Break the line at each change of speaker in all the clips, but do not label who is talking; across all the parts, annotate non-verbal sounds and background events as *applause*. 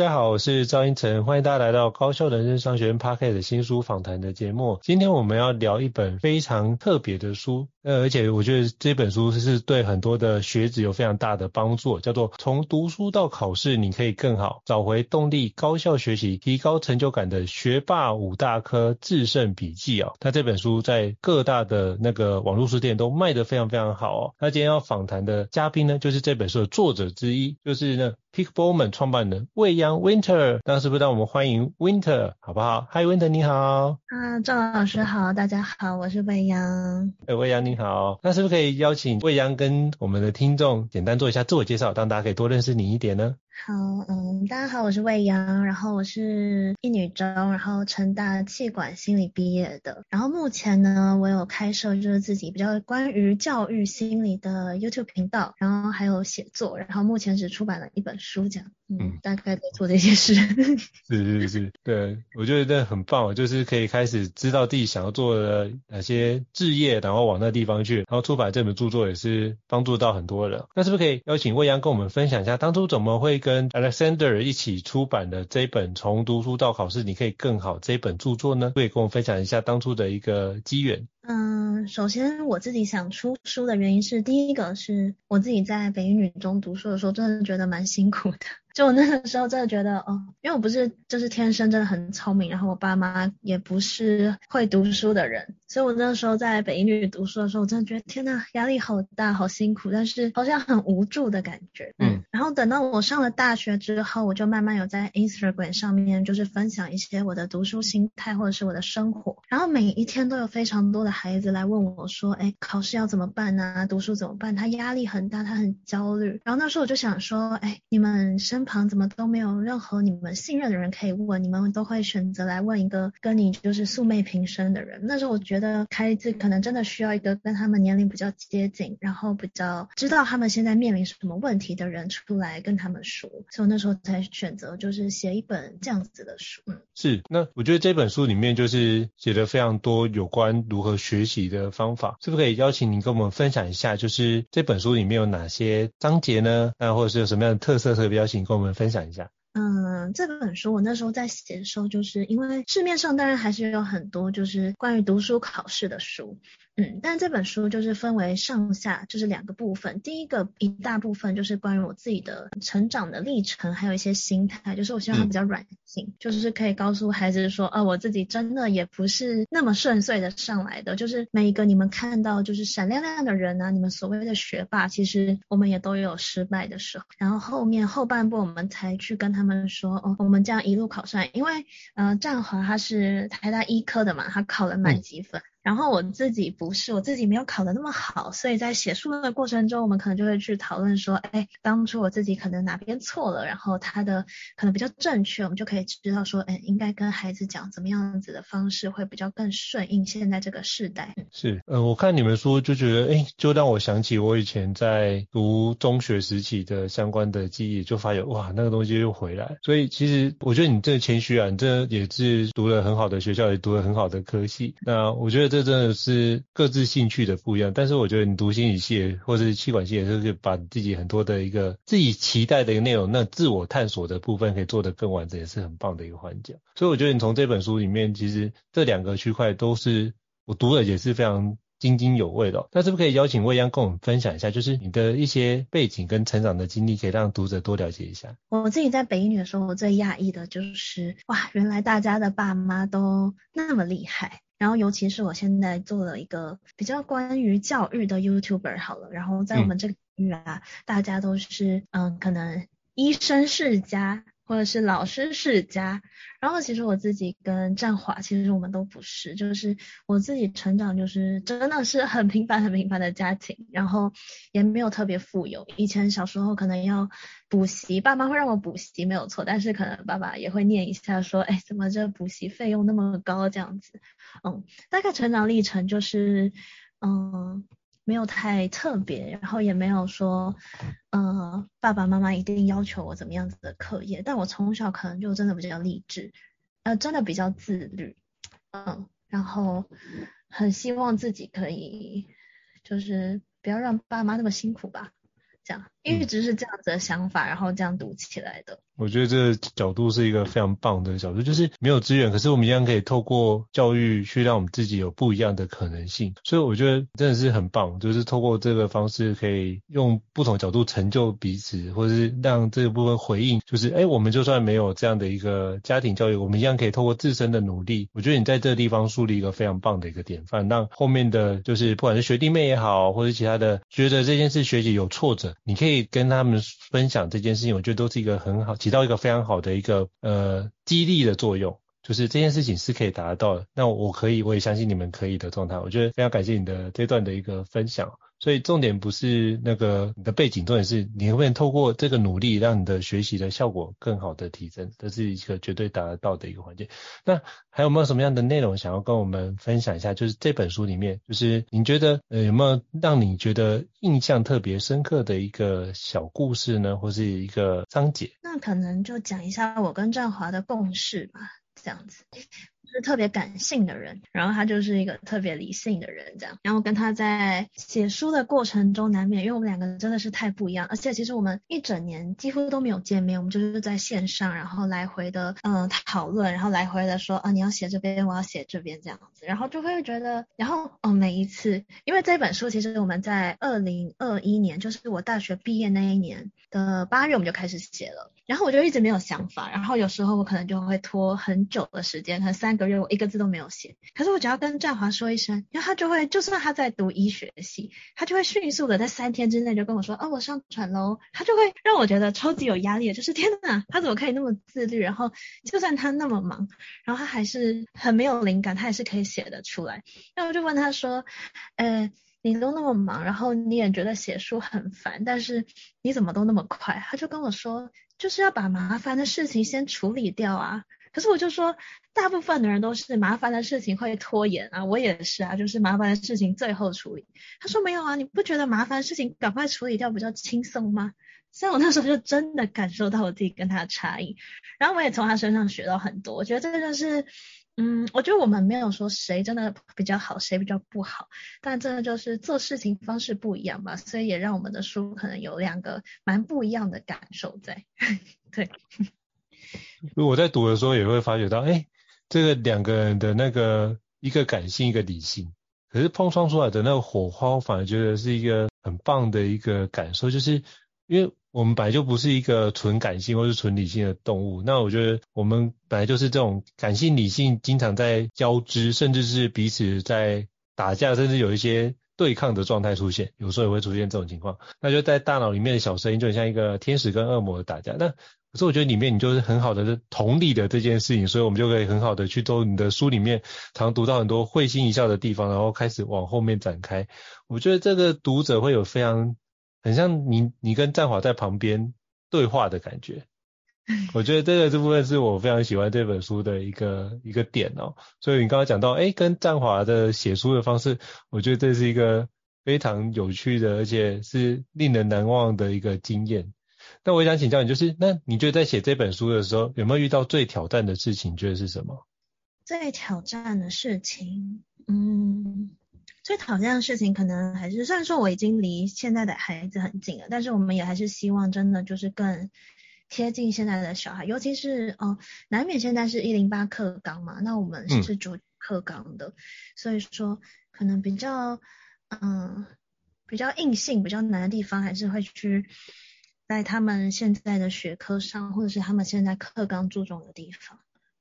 大家好，我是赵英成，欢迎大家来到高效人生商学院 Podcast 的新书访谈的节目。今天我们要聊一本非常特别的书，呃，而且我觉得这本书是对很多的学子有非常大的帮助，叫做《从读书到考试，你可以更好，找回动力，高效学习，提高成就感的学霸五大科制胜笔记》哦。那这本书在各大的那个网络书店都卖得非常非常好哦。那今天要访谈的嘉宾呢，就是这本书的作者之一，就是呢。Pick Bowman 创办人未央 Winter，那是不是让我们欢迎 Winter 好不好？Hi Winter，你好。
啊，赵老师好，大家好，我是未央。
哎，未央你你好，那是不是可以邀请未央跟我们的听众简单做一下自我介绍，让大家可以多认识你一点呢？
好，嗯，大家好，我是魏阳，然后我是一女中，然后成大气管心理毕业的，然后目前呢，我有开设就是自己比较关于教育心理的 YouTube 频道，然后还有写作，然后目前只出版了一本书这样。嗯，大概在做这些事。*laughs* 是
是是，对，我觉得这很棒，就是可以开始知道自己想要做的哪些置业，然后往那地方去，然后出版这本著作也是帮助到很多人。那是不是可以邀请魏阳跟我们分享一下，当初怎么会跟跟 Alexander 一起出版的这一本《从读书到考试，你可以更好》这一本著作呢？可以跟我分享一下当初的一个机缘。
嗯，首先我自己想出书的原因是，第一个是我自己在北一女中读书的时候，真的觉得蛮辛苦的。就我那个时候真的觉得，哦，因为我不是就是天生真的很聪明，然后我爸妈也不是会读书的人，所以我那个时候在北一女读书的时候，我真的觉得天呐，压力好大，好辛苦，但是好像很无助的感觉。嗯。然后等到我上了大学之后，我就慢慢有在 Instagram 上面就是分享一些我的读书心态或者是我的生活，然后每一天都有非常多的孩子来问我说，哎，考试要怎么办呢？读书怎么办？他压力很大，他很焦虑。然后那时候我就想说，哎，你们生身旁怎么都没有任何你们信任的人可以问，你们都会选择来问一个跟你就是素昧平生的人。那时候我觉得孩子可能真的需要一个跟他们年龄比较接近，然后比较知道他们现在面临什么问题的人出来跟他们说。所以我那时候才选择就是写一本这样子的书。嗯，
是。那我觉得这本书里面就是写了非常多有关如何学习的方法，是不是可以邀请您跟我们分享一下，就是这本书里面有哪些章节呢？那或者是有什么样的特色特别邀请？跟我们分享一下。
嗯，这本书我那时候在写的时候，就是因为市面上当然还是有很多就是关于读书考试的书。嗯，但这本书就是分为上下，就是两个部分。第一个一大部分就是关于我自己的成长的历程，还有一些心态，就是我希望它比较软性，嗯、就是可以告诉孩子说，啊，我自己真的也不是那么顺遂的上来的。就是每一个你们看到就是闪亮亮的人啊，你们所谓的学霸，其实我们也都有失败的时候。然后后面后半部我们才去跟他们说，哦，我们这样一路考上来，因为呃，战华他是台大医科的嘛，他考了满级分。然后我自己不是，我自己没有考得那么好，所以在写书的过程中，我们可能就会去讨论说，哎，当初我自己可能哪边错了，然后他的可能比较正确，我们就可以知道说，哎，应该跟孩子讲怎么样子的方式会比较更顺应现在这个时代。
是，呃，我看你们书就觉得，哎，就让我想起我以前在读中学时期的相关的记忆，就发现哇，那个东西又回来。所以其实我觉得你这个谦虚啊，你这也是读了很好的学校，也读了很好的科系。那我觉得。这真的是各自兴趣的不一样，但是我觉得你读心理系或者是企管系，也是把自己很多的一个自己期待的一个内容，那自我探索的部分可以做得更完整，也是很棒的一个环节。所以我觉得你从这本书里面，其实这两个区块都是。我读了也是非常津津有味的哦。那是不是可以邀请未央跟我们分享一下，就是你的一些背景跟成长的经历，可以让读者多了解一下？
我自己在北一女的时候，我最讶异的就是，哇，原来大家的爸妈都那么厉害。然后，尤其是我现在做了一个比较关于教育的 YouTuber 好了，然后在我们这个领域啊，嗯、大家都是嗯，可能医生世家。或者是老师世家，然后其实我自己跟战华，其实我们都不是，就是我自己成长就是真的是很平凡很平凡的家庭，然后也没有特别富有。以前小时候可能要补习，爸妈会让我补习没有错，但是可能爸爸也会念一下说，哎，怎么这补习费用那么高这样子？嗯，大概成长历程就是，嗯。没有太特别，然后也没有说，呃，爸爸妈妈一定要求我怎么样子的课业，但我从小可能就真的比较励志，呃，真的比较自律，嗯，然后很希望自己可以，就是不要让爸妈那么辛苦吧，这样，一直是这样子的想法，然后这样读起来的。
我觉得这个角度是一个非常棒的角度，就是没有资源，可是我们一样可以透过教育去让我们自己有不一样的可能性。所以我觉得真的是很棒，就是透过这个方式可以用不同角度成就彼此，或者是让这个部分回应，就是哎，我们就算没有这样的一个家庭教育，我们一样可以透过自身的努力。我觉得你在这个地方树立一个非常棒的一个典范，让后面的就是不管是学弟妹也好，或者其他的觉得这件事学习有挫折，你可以可以跟他们分享这件事情，我觉得都是一个很好。起到一个非常好的一个呃激励的作用，就是这件事情是可以达到的。那我可以，我也相信你们可以的状态。我觉得非常感谢你的这段的一个分享。所以重点不是那个你的背景，重点是你能不能透过这个努力，让你的学习的效果更好的提升，这是一个绝对达得到的一个环节。那还有没有什么样的内容想要跟我们分享一下？就是这本书里面，就是你觉得呃有没有让你觉得印象特别深刻的一个小故事呢，或是一个章节？
那可能就讲一下我跟战华的共识吧，这样子。是特别感性的人，然后他就是一个特别理性的人，这样。然后跟他在写书的过程中，难免因为我们两个真的是太不一样，而且其实我们一整年几乎都没有见面，我们就是在线上，然后来回的嗯讨论，然后来回的说啊你要写这边，我要写这边这样子，然后就会觉得，然后哦每一次，因为这本书其实我们在二零二一年，就是我大学毕业那一年的八月，我们就开始写了。然后我就一直没有想法，然后有时候我可能就会拖很久的时间，可能三个月我一个字都没有写。可是我只要跟战华说一声，然后他就会，就算他在读医学系，他就会迅速的在三天之内就跟我说，哦，我上传喽。他就会让我觉得超级有压力，就是天哪，他怎么可以那么自律？然后就算他那么忙，然后他还是很没有灵感，他也是可以写得出来。那我就问他说，呃。你都那么忙，然后你也觉得写书很烦，但是你怎么都那么快？他就跟我说，就是要把麻烦的事情先处理掉啊。可是我就说，大部分的人都是麻烦的事情会拖延啊，我也是啊，就是麻烦的事情最后处理。他说没有啊，你不觉得麻烦的事情赶快处理掉比较轻松吗？所以我那时候就真的感受到我自己跟他的差异，然后我也从他身上学到很多。我觉得这个就是。嗯，我觉得我们没有说谁真的比较好，谁比较不好，但真的就是做事情方式不一样吧，所以也让我们的书可能有两个蛮不一样的感受在。*laughs* 对，
我在读的时候也会发觉到，哎，这个两个人的那个一个感性，一个理性，可是碰撞出来的那个火花，我反而觉得是一个很棒的一个感受，就是因为。我们本来就不是一个纯感性或是纯理性的动物，那我觉得我们本来就是这种感性理性经常在交织，甚至是彼此在打架，甚至有一些对抗的状态出现，有时候也会出现这种情况。那就在大脑里面的小声音就很像一个天使跟恶魔的打架。那可是我觉得里面你就是很好的同理的这件事情，所以我们就可以很好的去做你的书里面常读到很多会心一笑的地方，然后开始往后面展开。我觉得这个读者会有非常。很像你，你跟战华在旁边对话的感觉。*laughs* 我觉得这个这部分是我非常喜欢这本书的一个一个点哦。所以你刚刚讲到，哎，跟战华的写书的方式，我觉得这是一个非常有趣的，而且是令人难忘的一个经验。那我想请教你，就是那你觉得在写这本书的时候，有没有遇到最挑战的事情？你觉得是什么？
最挑战的事情，嗯。最挑战的事情，可能还是虽然说我已经离现在的孩子很近了，但是我们也还是希望真的就是更贴近现在的小孩，尤其是哦，难免现在是一零八课纲嘛，那我们是主课纲的，所以说可能比较嗯比较硬性、比较难的地方，还是会去在他们现在的学科上，或者是他们现在课纲注重的地方。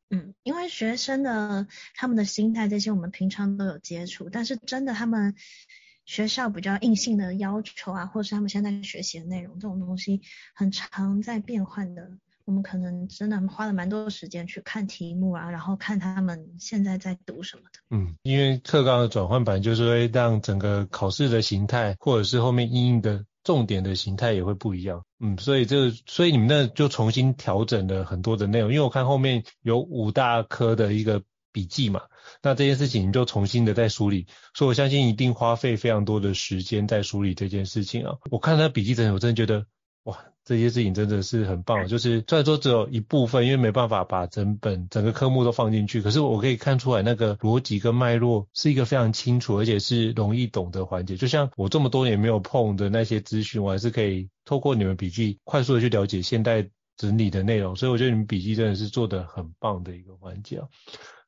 嗯，因为学生的他们的心态这些，我们平常都有接触，但是真的他们学校比较硬性的要求啊，或者是他们现在学习的内容这种东西，很常在变换的。我们可能真的花了蛮多时间去看题目啊，然后看他们现在在读什么的。
嗯，因为课纲的转换版就是会让整个考试的形态，或者是后面因应的重点的形态也会不一样。嗯，所以这，所以你们那就重新调整了很多的内容。因为我看后面有五大科的一个笔记嘛，那这件事情你就重新的再梳理，所以我相信一定花费非常多的时间在梳理这件事情啊。我看他笔记的时候，我真的觉得哇。这些事情真的是很棒，就是虽然说只有一部分，因为没办法把整本整个科目都放进去，可是我可以看出来那个逻辑跟脉络是一个非常清楚，而且是容易懂的环节。就像我这么多年没有碰的那些资讯，我还是可以透过你们笔记快速的去了解现代整理的内容，所以我觉得你们笔记真的是做得很棒的一个环节。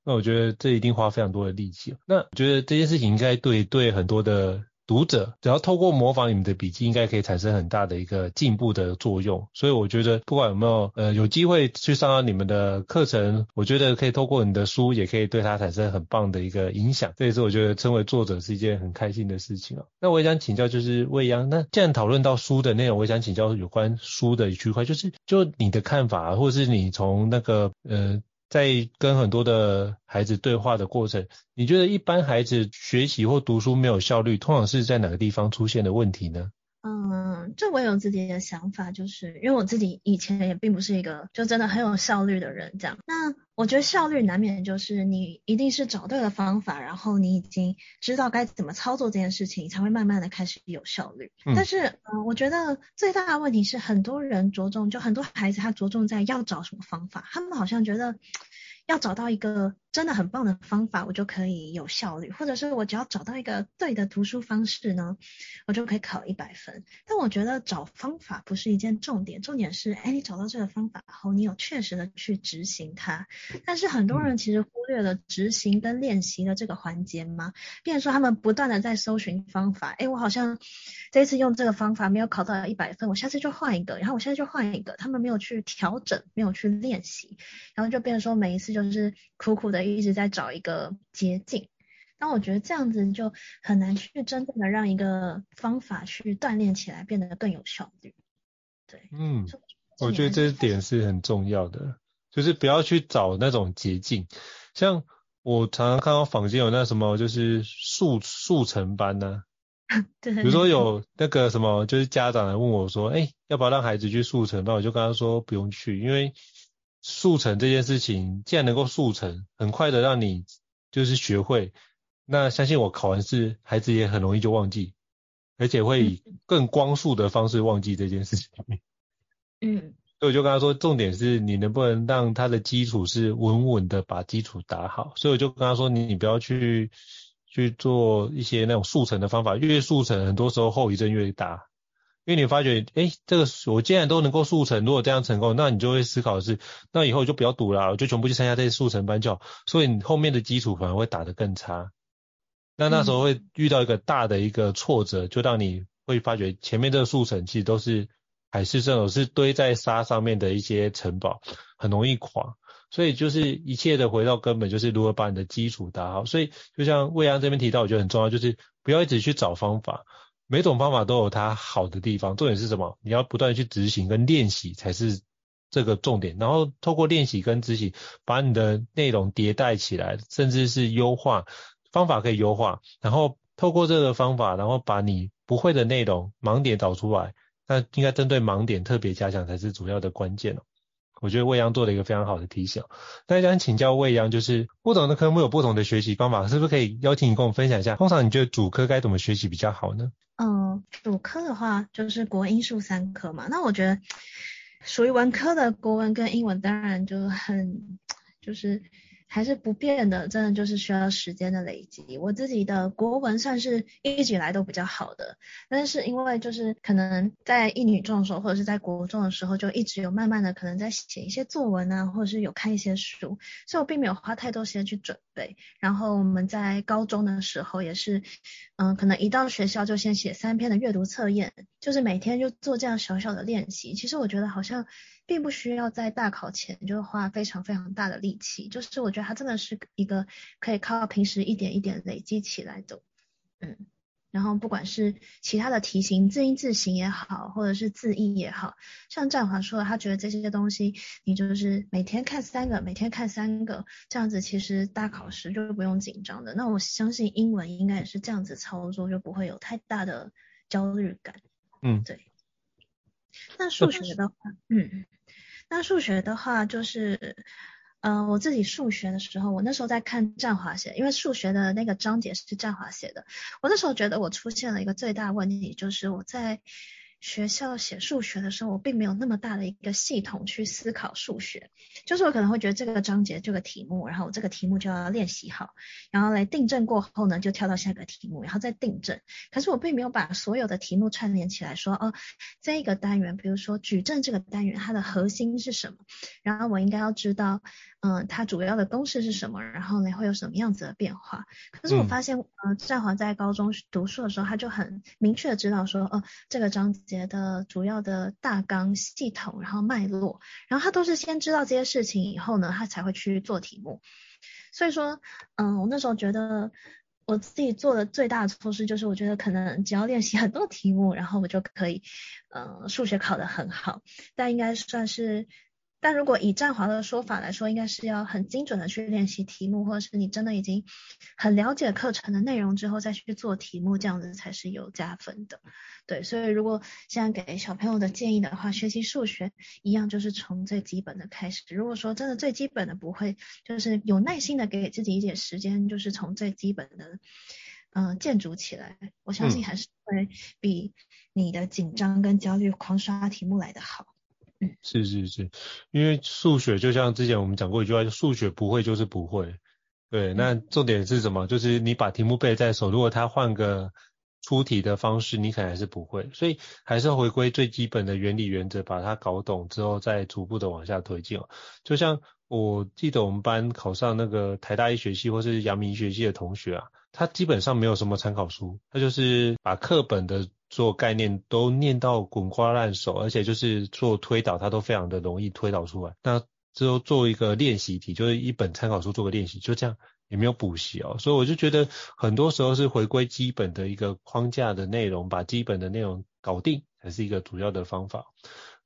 那我觉得这一定花非常多的力气。那我觉得这件事情应该对对很多的。读者只要透过模仿你们的笔记，应该可以产生很大的一个进步的作用。所以我觉得，不管有没有呃有机会去上到你们的课程，我觉得可以透过你的书，也可以对他产生很棒的一个影响。这也是我觉得成为作者是一件很开心的事情啊。那我也想请教，就是未央，那既然讨论到书的内容，我也想请教有关书的一区块，就是就你的看法，或者是你从那个呃。在跟很多的孩子对话的过程，你觉得一般孩子学习或读书没有效率，通常是在哪个地方出现的问题呢？
嗯，这我有自己的想法，就是因为我自己以前也并不是一个就真的很有效率的人，这样。那我觉得效率难免就是你一定是找对了方法，然后你已经知道该怎么操作这件事情，才会慢慢的开始有效率。嗯、但是，嗯，我觉得最大的问题是很多人着重，就很多孩子他着重在要找什么方法，他们好像觉得。要找到一个真的很棒的方法，我就可以有效率，或者是我只要找到一个对的读书方式呢，我就可以考一百分。但我觉得找方法不是一件重点，重点是，哎，你找到这个方法后，你有确实的去执行它。但是很多人其实忽略了执行跟练习的这个环节嘛，变成说他们不断的在搜寻方法，哎，我好像这次用这个方法没有考到一百分，我下次就换一个，然后我现在就换一个，他们没有去调整，没有去练习，然后就变成说每一次就是苦苦的。一直在找一个捷径，那我觉得这样子就很难去真正的让一个方法去锻炼起来，变得更有效率。对，
嗯，我觉得这点是很重要的，就是不要去找那种捷径。像我常常看到坊间有那什么，就是速速成班呢、啊，*laughs* 对，比如说有那个什么，就是家长来问我说，哎、欸，要不要让孩子去速成那？我就跟他说不用去，因为。速成这件事情，既然能够速成，很快的让你就是学会，那相信我考完试，孩子也很容易就忘记，而且会以更光速的方式忘记这件事情。
嗯，
所以我就跟他说，重点是你能不能让他的基础是稳稳的把基础打好。所以我就跟他说，你你不要去去做一些那种速成的方法，越速成，很多时候后遗症越大。因为你发觉，哎，这个我既然都能够速成，如果这样成功，那你就会思考的是，那以后就不要读了，我就全部去参加这些速成班就好。所以你后面的基础反而会打得更差。那那时候会遇到一个大的一个挫折，就让你会发觉前面这个速成其实都是海市蜃楼，是堆在沙上面的一些城堡，很容易垮。所以就是一切的回到根本，就是如何把你的基础打好。所以就像未央这边提到，我觉得很重要，就是不要一直去找方法。每种方法都有它好的地方，重点是什么？你要不断去执行跟练习才是这个重点。然后透过练习跟执行，把你的内容迭代起来，甚至是优化方法可以优化。然后透过这个方法，然后把你不会的内容盲点找出来，那应该针对盲点特别加强才是主要的关键哦。我觉得未央做了一个非常好的提醒。大家想请教未央，就是不同的科目有不同的学习方法，是不是可以邀请你跟我们分享一下？通常你觉得主科该怎么学习比较好呢？
嗯，主科的话就是国英数三科嘛。那我觉得属于文科的国文跟英文，当然就很就是。还是不变的，真的就是需要时间的累积。我自己的国文算是一直以来都比较好的，但是因为就是可能在一女中的时候，或者是在国中的时候，就一直有慢慢的可能在写一些作文啊，或者是有看一些书，所以我并没有花太多时间去准对。然后我们在高中的时候也是，嗯，可能一到学校就先写三篇的阅读测验，就是每天就做这样小小的练习。其实我觉得好像并不需要在大考前就花非常非常大的力气，就是我觉得它真的是一个可以靠平时一点一点累积起来的，嗯。然后不管是其他的题型，字音字形也好，或者是字义也好，像战华说的，他觉得这些东西，你就是每天看三个，每天看三个，这样子其实大考时就是不用紧张的。那我相信英文应该也是这样子操作，就不会有太大的焦虑感。
嗯，
对。那数学的话，嗯，那数学的话就是。嗯、我自己数学的时候，我那时候在看战华写，因为数学的那个章节是战华写的。我那时候觉得我出现了一个最大问题，就是我在。学校写数学的时候，我并没有那么大的一个系统去思考数学，就是我可能会觉得这个章节这个题目，然后我这个题目就要练习好，然后来订正过后呢，就跳到下个题目，然后再订正。可是我并没有把所有的题目串联起来说，哦，这一个单元，比如说矩阵这个单元，它的核心是什么？然后我应该要知道，嗯、呃，它主要的公式是什么？然后呢，会有什么样子的变化？可是我发现，嗯、呃，占华在高中读书的时候，他就很明确的知道说，哦，这个章节。节的主要的大纲系统，然后脉络，然后他都是先知道这些事情以后呢，他才会去做题目。所以说，嗯，我那时候觉得我自己做的最大的错失就是，我觉得可能只要练习很多题目，然后我就可以，嗯，数学考得很好，但应该算是。但如果以占华的说法来说，应该是要很精准的去练习题目，或者是你真的已经很了解课程的内容之后再去做题目，这样子才是有加分的。对，所以如果现在给小朋友的建议的话，学习数学一样就是从最基本的开始。如果说真的最基本的不会，就是有耐心的给自己一点时间，就是从最基本的嗯、呃、建筑起来，我相信还是会比你的紧张跟焦虑狂刷题目来的好。
是是是，因为数学就像之前我们讲过一句话，就数学不会就是不会。对，那重点是什么？就是你把题目背在手，如果他换个出题的方式，你可能还是不会。所以还是要回归最基本的原理原则，把它搞懂之后，再逐步的往下推进。就像我记得我们班考上那个台大医学系或是阳明医学系的同学啊，他基本上没有什么参考书，他就是把课本的。做概念都念到滚瓜烂熟，而且就是做推导，它都非常的容易推导出来。那之后做一个练习题，就是一本参考书做个练习，就这样也没有补习哦。所以我就觉得很多时候是回归基本的一个框架的内容，把基本的内容搞定才是一个主要的方法。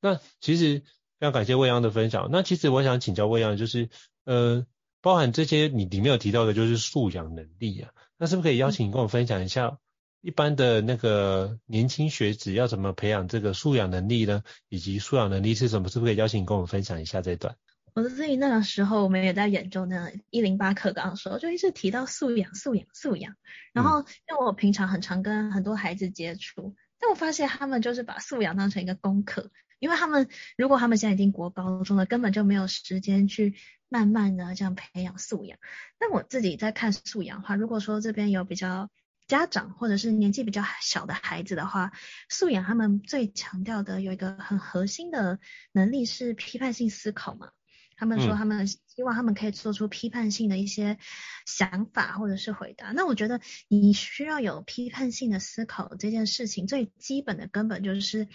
那其实非常感谢未央的分享。那其实我想请教未央，就是呃，包含这些你里面有提到的，就是素养能力啊，那是不是可以邀请你跟我分享一下？一般的那个年轻学子要怎么培养这个素养能力呢？以及素养能力是什么？是不是可以邀请你跟我们分享一下这段？
我自己那个时候，我们也在研究那一零八课纲的时候，就一直提到素养、素养、素养。然后，因为我平常很常跟很多孩子接触，嗯、但我发现他们就是把素养当成一个功课，因为他们如果他们现在已经国高中了，根本就没有时间去慢慢的这样培养素养。那我自己在看素养的话，如果说这边有比较。家长或者是年纪比较小的孩子的话，素养他们最强调的有一个很核心的能力是批判性思考嘛。他们说他们希望他们可以做出批判性的一些想法或者是回答。那我觉得你需要有批判性的思考这件事情，最基本的根本就是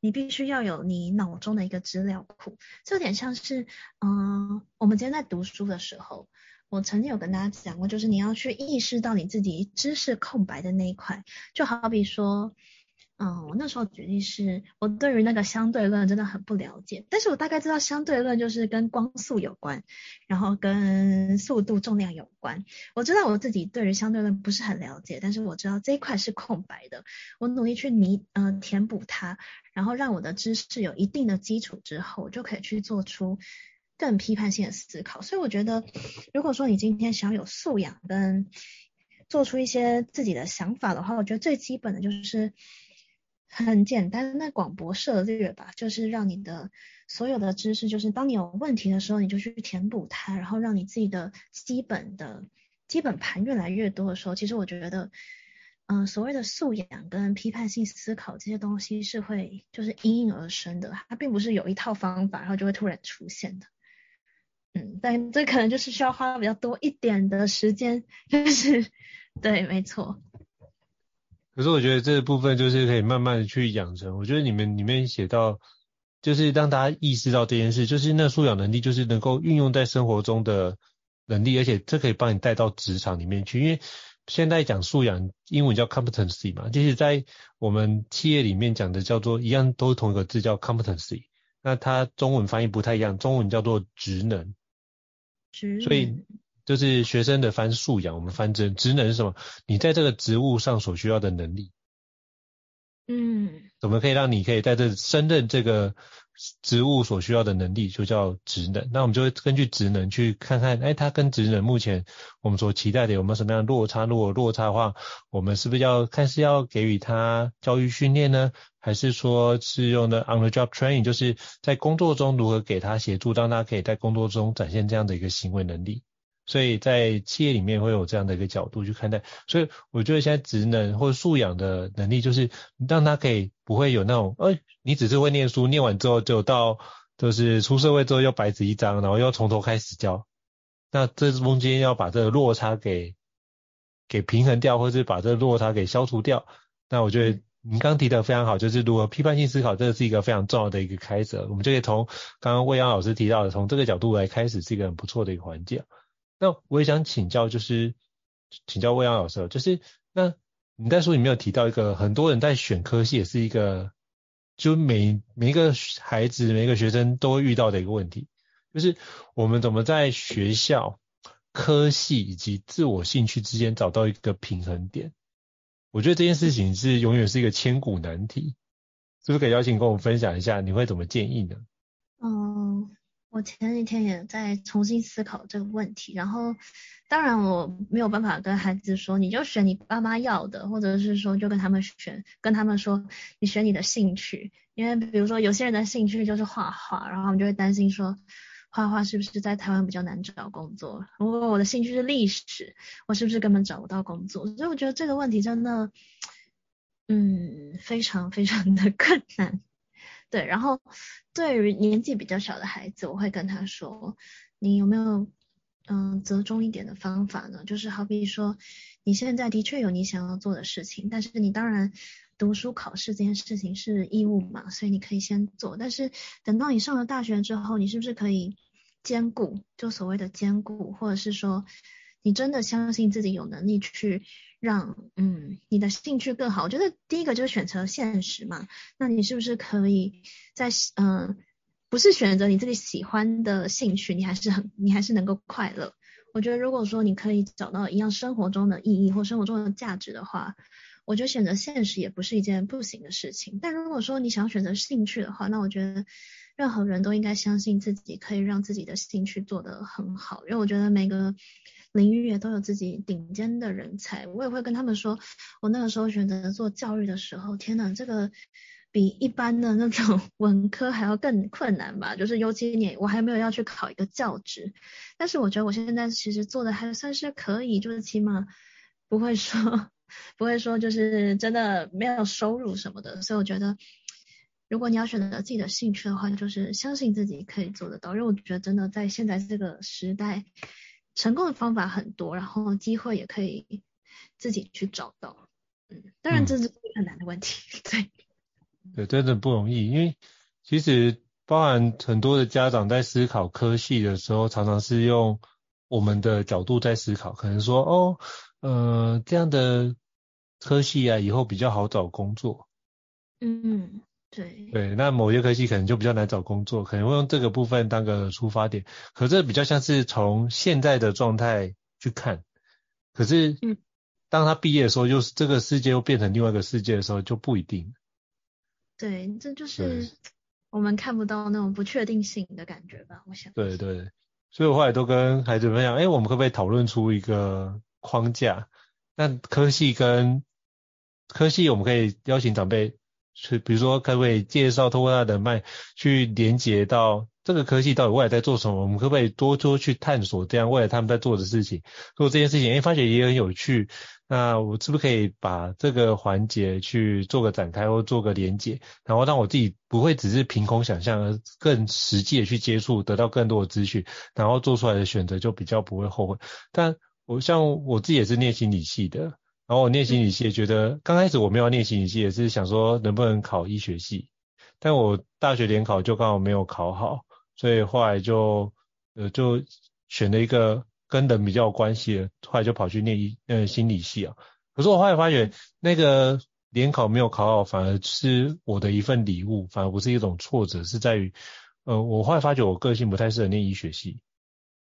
你必须要有你脑中的一个资料库。这有点像是，嗯、呃，我们今天在读书的时候。我曾经有跟大家讲过，就是你要去意识到你自己知识空白的那一块，就好比说，嗯，我那时候举例是，我对于那个相对论真的很不了解，但是我大概知道相对论就是跟光速有关，然后跟速度、重量有关。我知道我自己对于相对论不是很了解，但是我知道这一块是空白的，我努力去弥，嗯、填补它，然后让我的知识有一定的基础之后，我就可以去做出。更批判性的思考，所以我觉得，如果说你今天想要有素养跟做出一些自己的想法的话，我觉得最基本的就是很简单的广博涉略吧，就是让你的所有的知识，就是当你有问题的时候，你就去填补它，然后让你自己的基本的基本盘越来越多的时候，其实我觉得，嗯、所谓的素养跟批判性思考这些东西是会就是应运而生的，它并不是有一套方法然后就会突然出现的。嗯，但这可能就是需要花比较多一点的时间，*laughs* 就是对，没错。
可是我觉得这个部分就是可以慢慢的去养成。我觉得你们里面写到，就是让大家意识到这件事，就是那素养能力就是能够运用在生活中的能力，而且这可以帮你带到职场里面去。因为现在讲素养，英文叫 competency 嘛，就是在我们企业里面讲的叫做一样，都是同一个字叫 competency。那它中文翻译不太一样，中文叫做职能。所以。就是学生的翻素养，我们翻职职能是什么？你在这个职务上所需要的能力，
嗯，
怎么可以让你可以在这胜任这个职务所需要的能力，就叫职能。那我们就会根据职能去看看，哎，它跟职能目前我们所期待的有没有什么样的落差？如果落差的话，我们是不是要看是要给予他教育训练呢，还是说是用的 on the job training，就是在工作中如何给他协助，让他可以在工作中展现这样的一个行为能力？所以在企业里面会有这样的一个角度去看待，所以我觉得现在职能或素养的能力，就是让他可以不会有那种，哎，你只是会念书，念完之后就到就是出社会之后又白纸一张，然后又从头开始教，那这中间要把这个落差给给平衡掉，或是把这个落差给消除掉。那我觉得您刚提的非常好，就是如何批判性思考，这是一个非常重要的一个开始。我们就可以从刚刚魏央老师提到的，从这个角度来开始，是一个很不错的一个环节。那我也想请教，就是请教未央老师，就是那你在书里面有提到一个，很多人在选科系也是一个，就每每一个孩子每一个学生都会遇到的一个问题，就是我们怎么在学校科系以及自我兴趣之间找到一个平衡点？我觉得这件事情是永远是一个千古难题，是不是可以邀请跟我们分享一下，你会怎么建议呢？
嗯。我前几天也在重新思考这个问题，然后当然我没有办法跟孩子说，你就选你爸妈要的，或者是说就跟他们选，跟他们说你选你的兴趣，因为比如说有些人的兴趣就是画画，然后我们就会担心说画画是不是在台湾比较难找工作？如果我的兴趣是历史，我是不是根本找不到工作？所以我觉得这个问题真的，嗯，非常非常的 *laughs* 困难。对，然后对于年纪比较小的孩子，我会跟他说，你有没有嗯折中一点的方法呢？就是好比说，你现在的确有你想要做的事情，但是你当然读书考试这件事情是义务嘛，所以你可以先做。但是等到你上了大学之后，你是不是可以兼顾？就所谓的兼顾，或者是说，你真的相信自己有能力去。让嗯你的兴趣更好，我觉得第一个就是选择现实嘛。那你是不是可以在嗯不是选择你自己喜欢的兴趣，你还是很你还是能够快乐？我觉得如果说你可以找到一样生活中的意义或生活中的价值的话，我觉得选择现实也不是一件不行的事情。但如果说你想选择兴趣的话，那我觉得任何人都应该相信自己可以让自己的兴趣做得很好，因为我觉得每个。领域也都有自己顶尖的人才，我也会跟他们说，我那个时候选择做教育的时候，天呐，这个比一般的那种 *laughs* 文科还要更困难吧？就是尤其你我还没有要去考一个教职，但是我觉得我现在其实做的还算是可以，就是起码不会说不会说就是真的没有收入什么的，所以我觉得如果你要选择自己的兴趣的话，就是相信自己可以做得到，因为我觉得真的在现在这个时代。成功的方法很多，然后机会也可以自己去找到。嗯，当然这是很难的问题。嗯、*laughs* 对，
对，真的不容易，因为其实包含很多的家长在思考科系的时候，常常是用我们的角度在思考，可能说哦，呃，这样的科系啊，以后比较好找工作。
嗯。对
对，那某些科系可能就比较难找工作，可能会用这个部分当个出发点。可这比较像是从现在的状态去看，可是，嗯，当他毕业的时候，又是这个世界又变成另外一个世界的时候，就不一定。
对，这就是我们看不到那种不确定性的感觉吧？我想。
对对，所以我后来都跟孩子分享，哎，我们可不可以讨论出一个框架？那科系跟科系，我们可以邀请长辈。是，比如说，可不可以介绍，通过他的脉去连接到这个科技到底未来在做什么？我们可不可以多多去探索这样未来他们在做的事情？做这件事情，哎，发觉也很有趣。那我是不是可以把这个环节去做个展开或做个连接，然后让我自己不会只是凭空想象，而更实际的去接触，得到更多的资讯，然后做出来的选择就比较不会后悔。但我像我自己也是念心理系的，然后我念心理系也觉得刚开始我没有念心理系，也是想说能不能考医学系，但我大学联考就刚好没有考好，所以后来就呃就选了一个。跟人比较有关系的，后来就跑去念医呃心理系啊。可是我后来发觉，那个联考没有考好，反而是我的一份礼物，反而不是一种挫折，是在于呃我后来发觉我个性不太适合念医学系。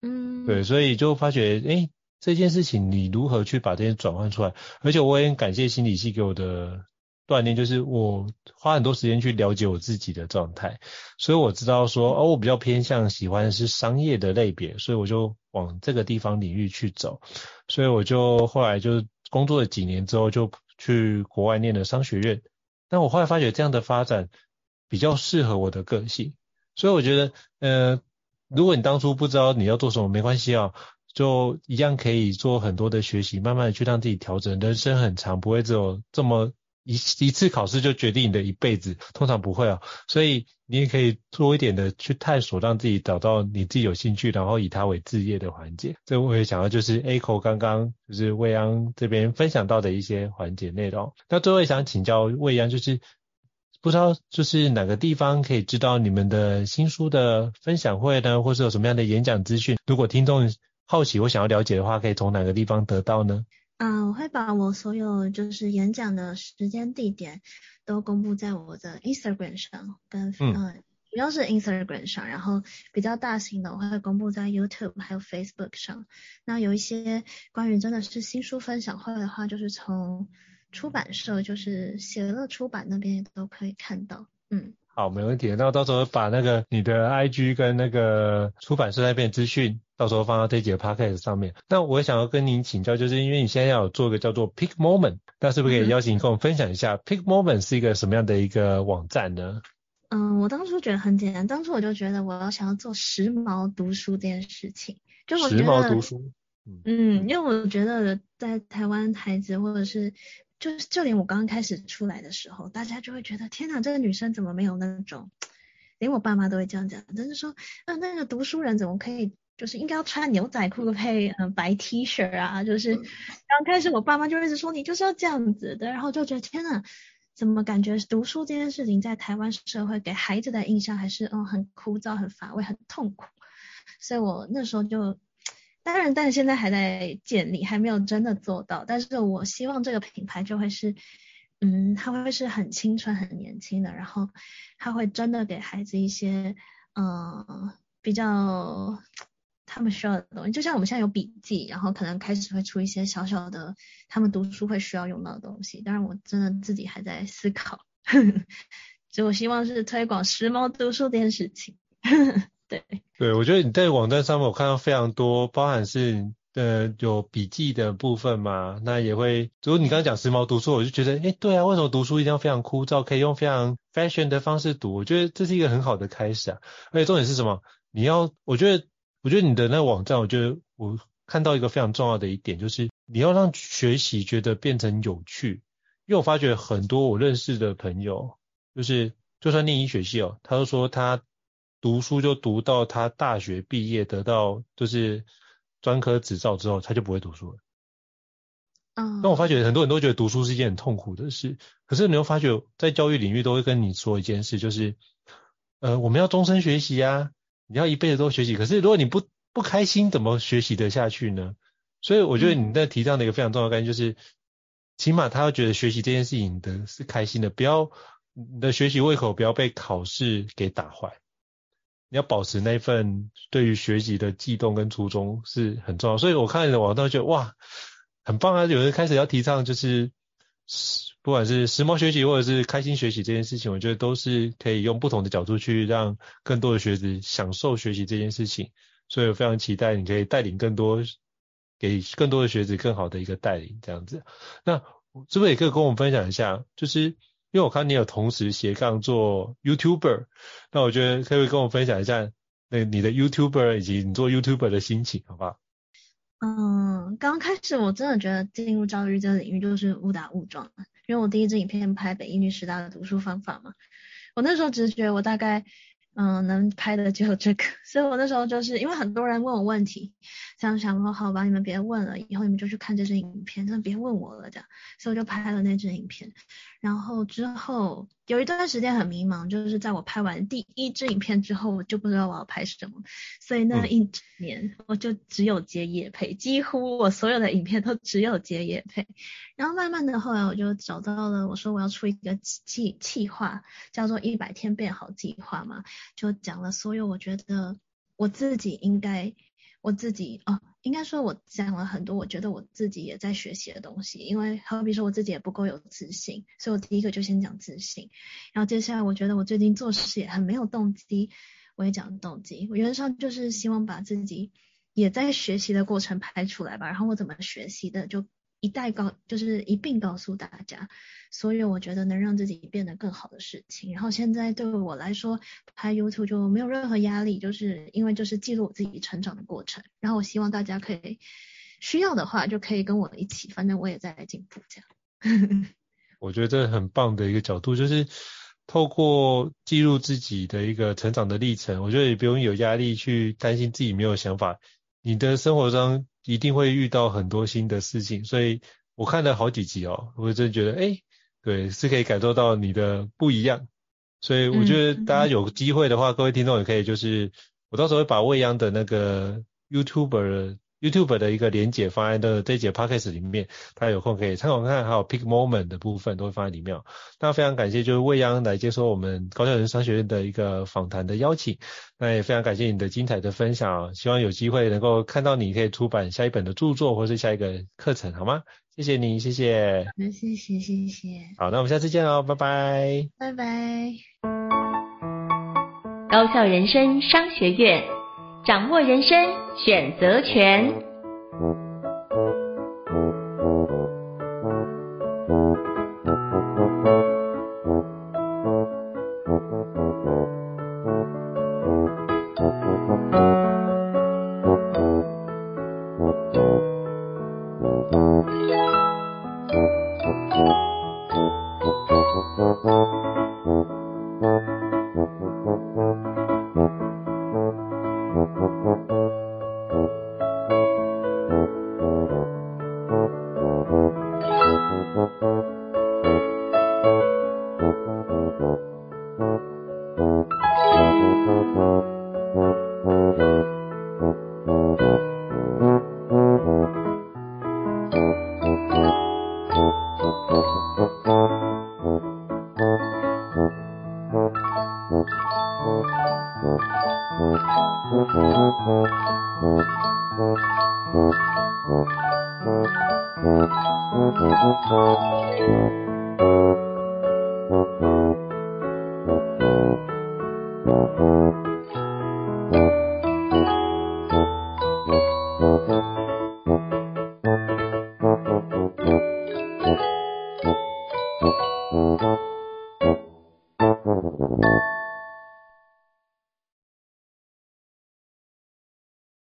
嗯，对，所以就发觉，哎，这件事情你如何去把这些转换出来？而且我也很感谢心理系给我的。锻炼就是我花很多时间去了解我自己的状态，所以我知道说，哦，我比较偏向喜欢的是商业的类别，所以我就往这个地方领域去走，所以我就后来就工作了几年之后，就去国外念了商学院。但我后来发觉这样的发展比较适合我的个性，所以我觉得，呃，如果你当初不知道你要做什么，没关系啊，就一样可以做很多的学习，慢慢的去让自己调整。人生很长，不会只有这么。一一次考试就决定你的一辈子，通常不会啊，所以你也可以多一点的去探索，让自己找到你自己有兴趣，然后以它为志业的环节。这我也想到就是 Echo 刚刚就是未央这边分享到的一些环节内容。那最后也想请教未央，就是不知道就是哪个地方可以知道你们的新书的分享会呢，或是有什么样的演讲资讯？如果听众好奇或想要了解的话，可以从哪个地方得到呢？
嗯，我会把我所有就是演讲的时间地点都公布在我的 Instagram 上，跟嗯、呃、主要是 Instagram 上，然后比较大型的我会公布在 YouTube 还有 Facebook 上。那有一些关于真的是新书分享会的话，就是从出版社，就是写乐出版那边也都可以看到。嗯。
好，没问题。那到时候把那个你的 IG 跟那个出版社那边资讯，到时候放到这几个 Podcast 上面。那我想要跟您请教，就是因为你现在要做一个叫做 Pick Moment，那是不是可以邀请你跟我们分享一下 Pick Moment 是一个什么样的一个网站呢？
嗯，我当初觉得很简单，当初我就觉得我要想要做时髦读书这件事情，就我觉得
时髦读书，
嗯，因为我觉得在台湾孩子或者是。就是就连我刚刚开始出来的时候，大家就会觉得天哪，这个女生怎么没有那种？连我爸妈都会这样讲，就是说，那那个读书人怎么可以，就是应该要穿牛仔裤配嗯白 T 恤啊？就是 *laughs* 刚开始我爸妈就一直说你就是要这样子的，然后就觉得天哪，怎么感觉读书这件事情在台湾社会给孩子的印象还是嗯很枯燥、很乏味、很痛苦，所以我那时候就。当然，但是现在还在建立，还没有真的做到。但是我希望这个品牌就会是，嗯，它会是很青春、很年轻的，然后它会真的给孩子一些，嗯、比较他们需要的东西。就像我们现在有笔记，然后可能开始会出一些小小的他们读书会需要用到的东西。当然，我真的自己还在思考，*laughs* 所以我希望是推广时髦读书这件事情。*laughs* 对，
对，我觉得你在网站上面我看到非常多，包含是呃有笔记的部分嘛，那也会，如果你刚刚讲时髦读书，我就觉得，哎，对啊，为什么读书一定要非常枯燥，可以用非常 fashion 的方式读？我觉得这是一个很好的开始啊。而且重点是什么？你要，我觉得，我觉得你的那个网站，我觉得我看到一个非常重要的一点，就是你要让学习觉得变成有趣。因为我发觉很多我认识的朋友，就是就算念医学系哦，他都说他。读书就读到他大学毕业，得到就是专科执照之后，他就不会读书了。嗯，那我发觉很多人都觉得读书是一件很痛苦的事，可是你会发觉，在教育领域都会跟你说一件事，就是呃，我们要终身学习啊，你要一辈子都学习。可是如果你不不开心，怎么学习得下去呢？所以我觉得你在提倡的一个非常重要的概念，就是起码他要觉得学习这件事情的是开心的，不要你的学习胃口不要被考试给打坏。你要保持那份对于学习的悸动跟初衷是很重要，所以我看你的网站觉得哇，很棒啊！有人开始要提倡就是，不管是时髦学习或者是开心学习这件事情，我觉得都是可以用不同的角度去让更多的学子享受学习这件事情。所以我非常期待你可以带领更多，给更多的学子更好的一个带领这样子。那是不是也可以跟我们分享一下，就是？因为我看你有同时斜杠做 YouTuber，那我觉得可以跟我分享一下那你的 YouTuber 以及你做 YouTuber 的心情，好不好？
嗯，刚开始我真的觉得进入教育这个领域就是误打误撞，因为我第一支影片拍北一女师大的读书方法嘛，我那时候只是觉得我大概。嗯，能拍的就有这个，*laughs* 所以我那时候就是因为很多人问我问题，想想说好吧，你们别问了，以后你们就去看这支影片，真的别问我了这样，所以我就拍了那支影片，然后之后。有一段时间很迷茫，就是在我拍完第一支影片之后，我就不知道我要拍什么，所以那一年我就只有接夜配，几乎我所有的影片都只有接夜配。然后慢慢的后来我就找到了，我说我要出一个计计划，叫做一百天变好计划嘛，就讲了所有我觉得我自己应该。我自己哦，应该说，我讲了很多，我觉得我自己也在学习的东西。因为好比说，我自己也不够有自信，所以我第一个就先讲自信。然后接下来，我觉得我最近做事也很没有动机，我也讲动机。我原则上就是希望把自己也在学习的过程拍出来吧。然后我怎么学习的，就。一代告就是一并告诉大家，所有我觉得能让自己变得更好的事情。然后现在对我来说，拍 YouTube 就没有任何压力，就是因为就是记录我自己成长的过程。然后我希望大家可以需要的话，就可以跟我一起，反正我也在进步这样。*laughs*
我觉得这很棒的一个角度，就是透过记录自己的一个成长的历程，我觉得也不用有压力去担心自己没有想法。你的生活中。一定会遇到很多新的事情，所以我看了好几集哦，我真的觉得，哎，对，是可以感受到你的不一样。所以我觉得大家有机会的话，嗯、各位听众也可以，就是我到时候会把未央的那个 YouTuber。YouTube 的一个连结放在的这一节 Podcast 里面，大家有空可以参考看，还有 Pick Moment 的部分都会放在里面。那非常感谢就是未央来接受我们高校人生商学院的一个访谈的邀请，那也非常感谢你的精彩的分享，希望有机会能够看到你可以出版下一本的著作或是下一个课程，好吗？谢谢你，谢谢。
谢谢谢谢。
好，那我们下次见喽，拜拜。
拜拜。
高校人生商学院。掌握人生选择权。